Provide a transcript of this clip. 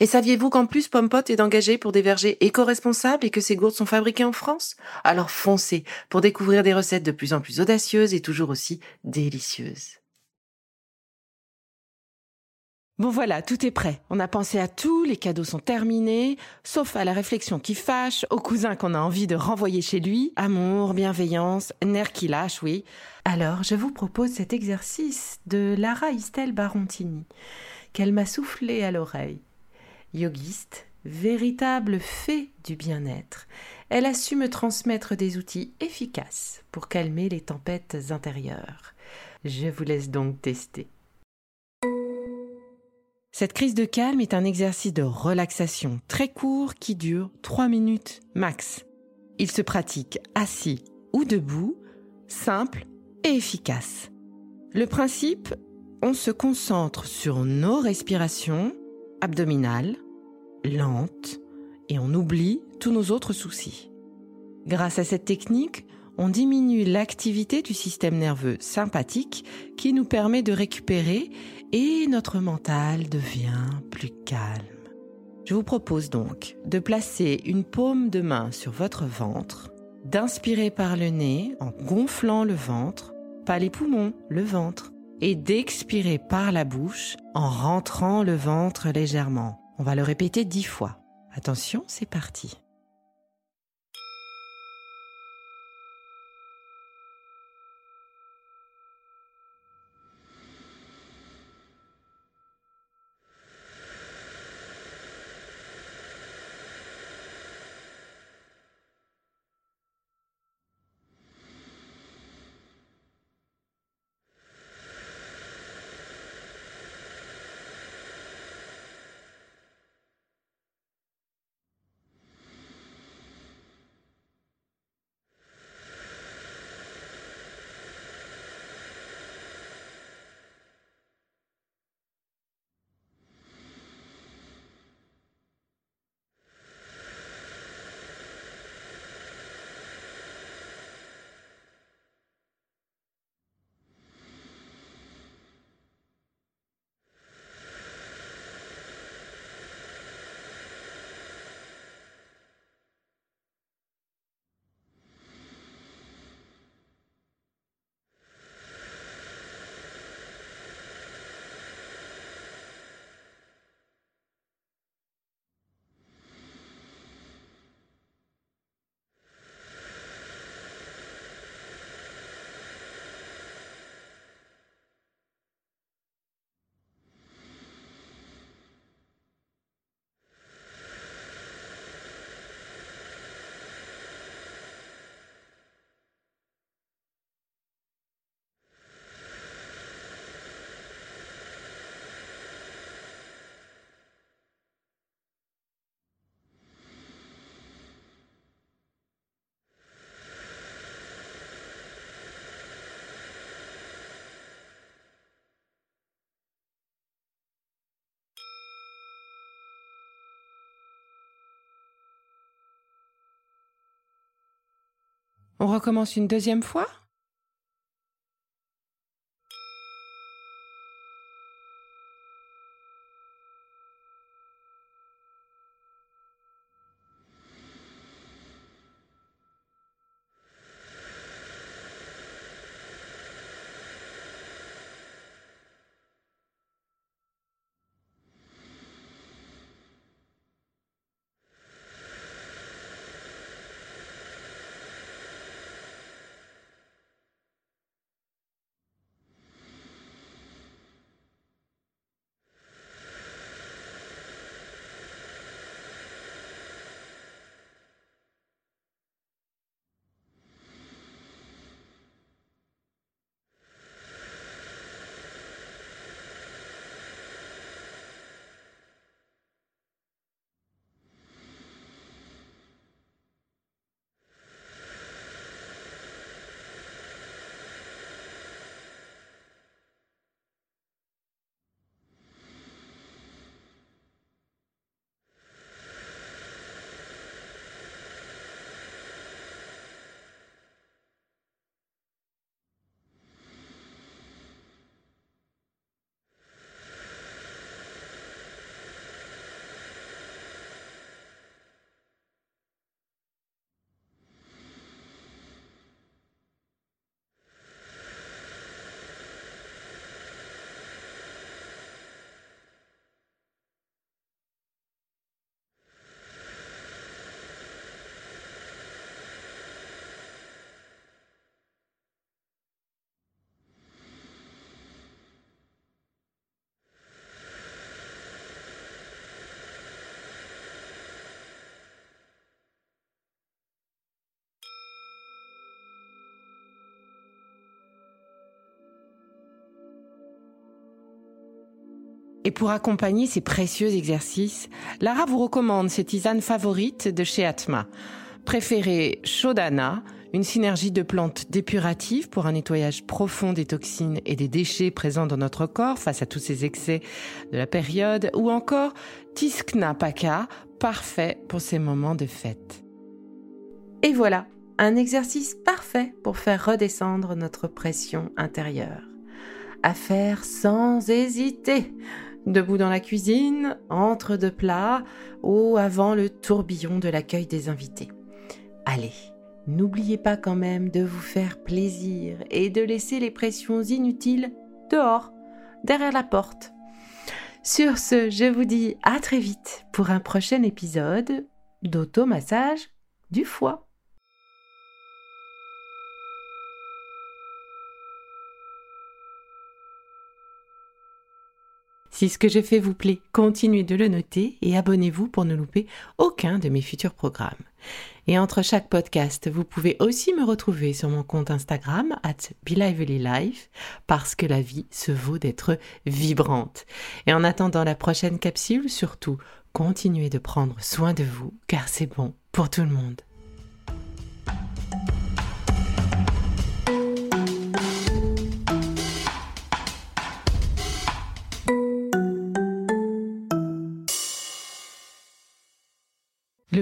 Et saviez-vous qu'en plus Pompot est engagé pour des vergers éco-responsables et que ces gourdes sont fabriquées en France? Alors foncez pour découvrir des recettes de plus en plus audacieuses et toujours aussi délicieuses. Bon voilà, tout est prêt. On a pensé à tout, les cadeaux sont terminés, sauf à la réflexion qui fâche, au cousin qu'on a envie de renvoyer chez lui. Amour, bienveillance, nerf qui lâche, oui. Alors, je vous propose cet exercice de Lara Istel Barontini, qu'elle m'a soufflé à l'oreille yogiste, véritable fée du bien-être, elle a su me transmettre des outils efficaces pour calmer les tempêtes intérieures. Je vous laisse donc tester. Cette crise de calme est un exercice de relaxation très court qui dure 3 minutes max. Il se pratique assis ou debout, simple et efficace. Le principe, on se concentre sur nos respirations abdominale, lente, et on oublie tous nos autres soucis. Grâce à cette technique, on diminue l'activité du système nerveux sympathique qui nous permet de récupérer et notre mental devient plus calme. Je vous propose donc de placer une paume de main sur votre ventre, d'inspirer par le nez en gonflant le ventre, pas les poumons, le ventre, et d'expirer par la bouche en rentrant le ventre légèrement. On va le répéter dix fois. Attention, c'est parti. On recommence une deuxième fois? Et pour accompagner ces précieux exercices, Lara vous recommande ses tisanes favorites de chez Atma. Préférée Shodana, une synergie de plantes dépuratives pour un nettoyage profond des toxines et des déchets présents dans notre corps face à tous ces excès de la période, ou encore Tiskna Paka, parfait pour ces moments de fête. Et voilà, un exercice parfait pour faire redescendre notre pression intérieure. À faire sans hésiter. Debout dans la cuisine, entre deux plats ou avant le tourbillon de l'accueil des invités. Allez, n'oubliez pas quand même de vous faire plaisir et de laisser les pressions inutiles dehors, derrière la porte. Sur ce, je vous dis à très vite pour un prochain épisode d'automassage du foie. Si ce que je fais vous plaît, continuez de le noter et abonnez-vous pour ne louper aucun de mes futurs programmes. Et entre chaque podcast, vous pouvez aussi me retrouver sur mon compte Instagram at BeLivelyLife parce que la vie se vaut d'être vibrante. Et en attendant la prochaine capsule, surtout, continuez de prendre soin de vous car c'est bon pour tout le monde.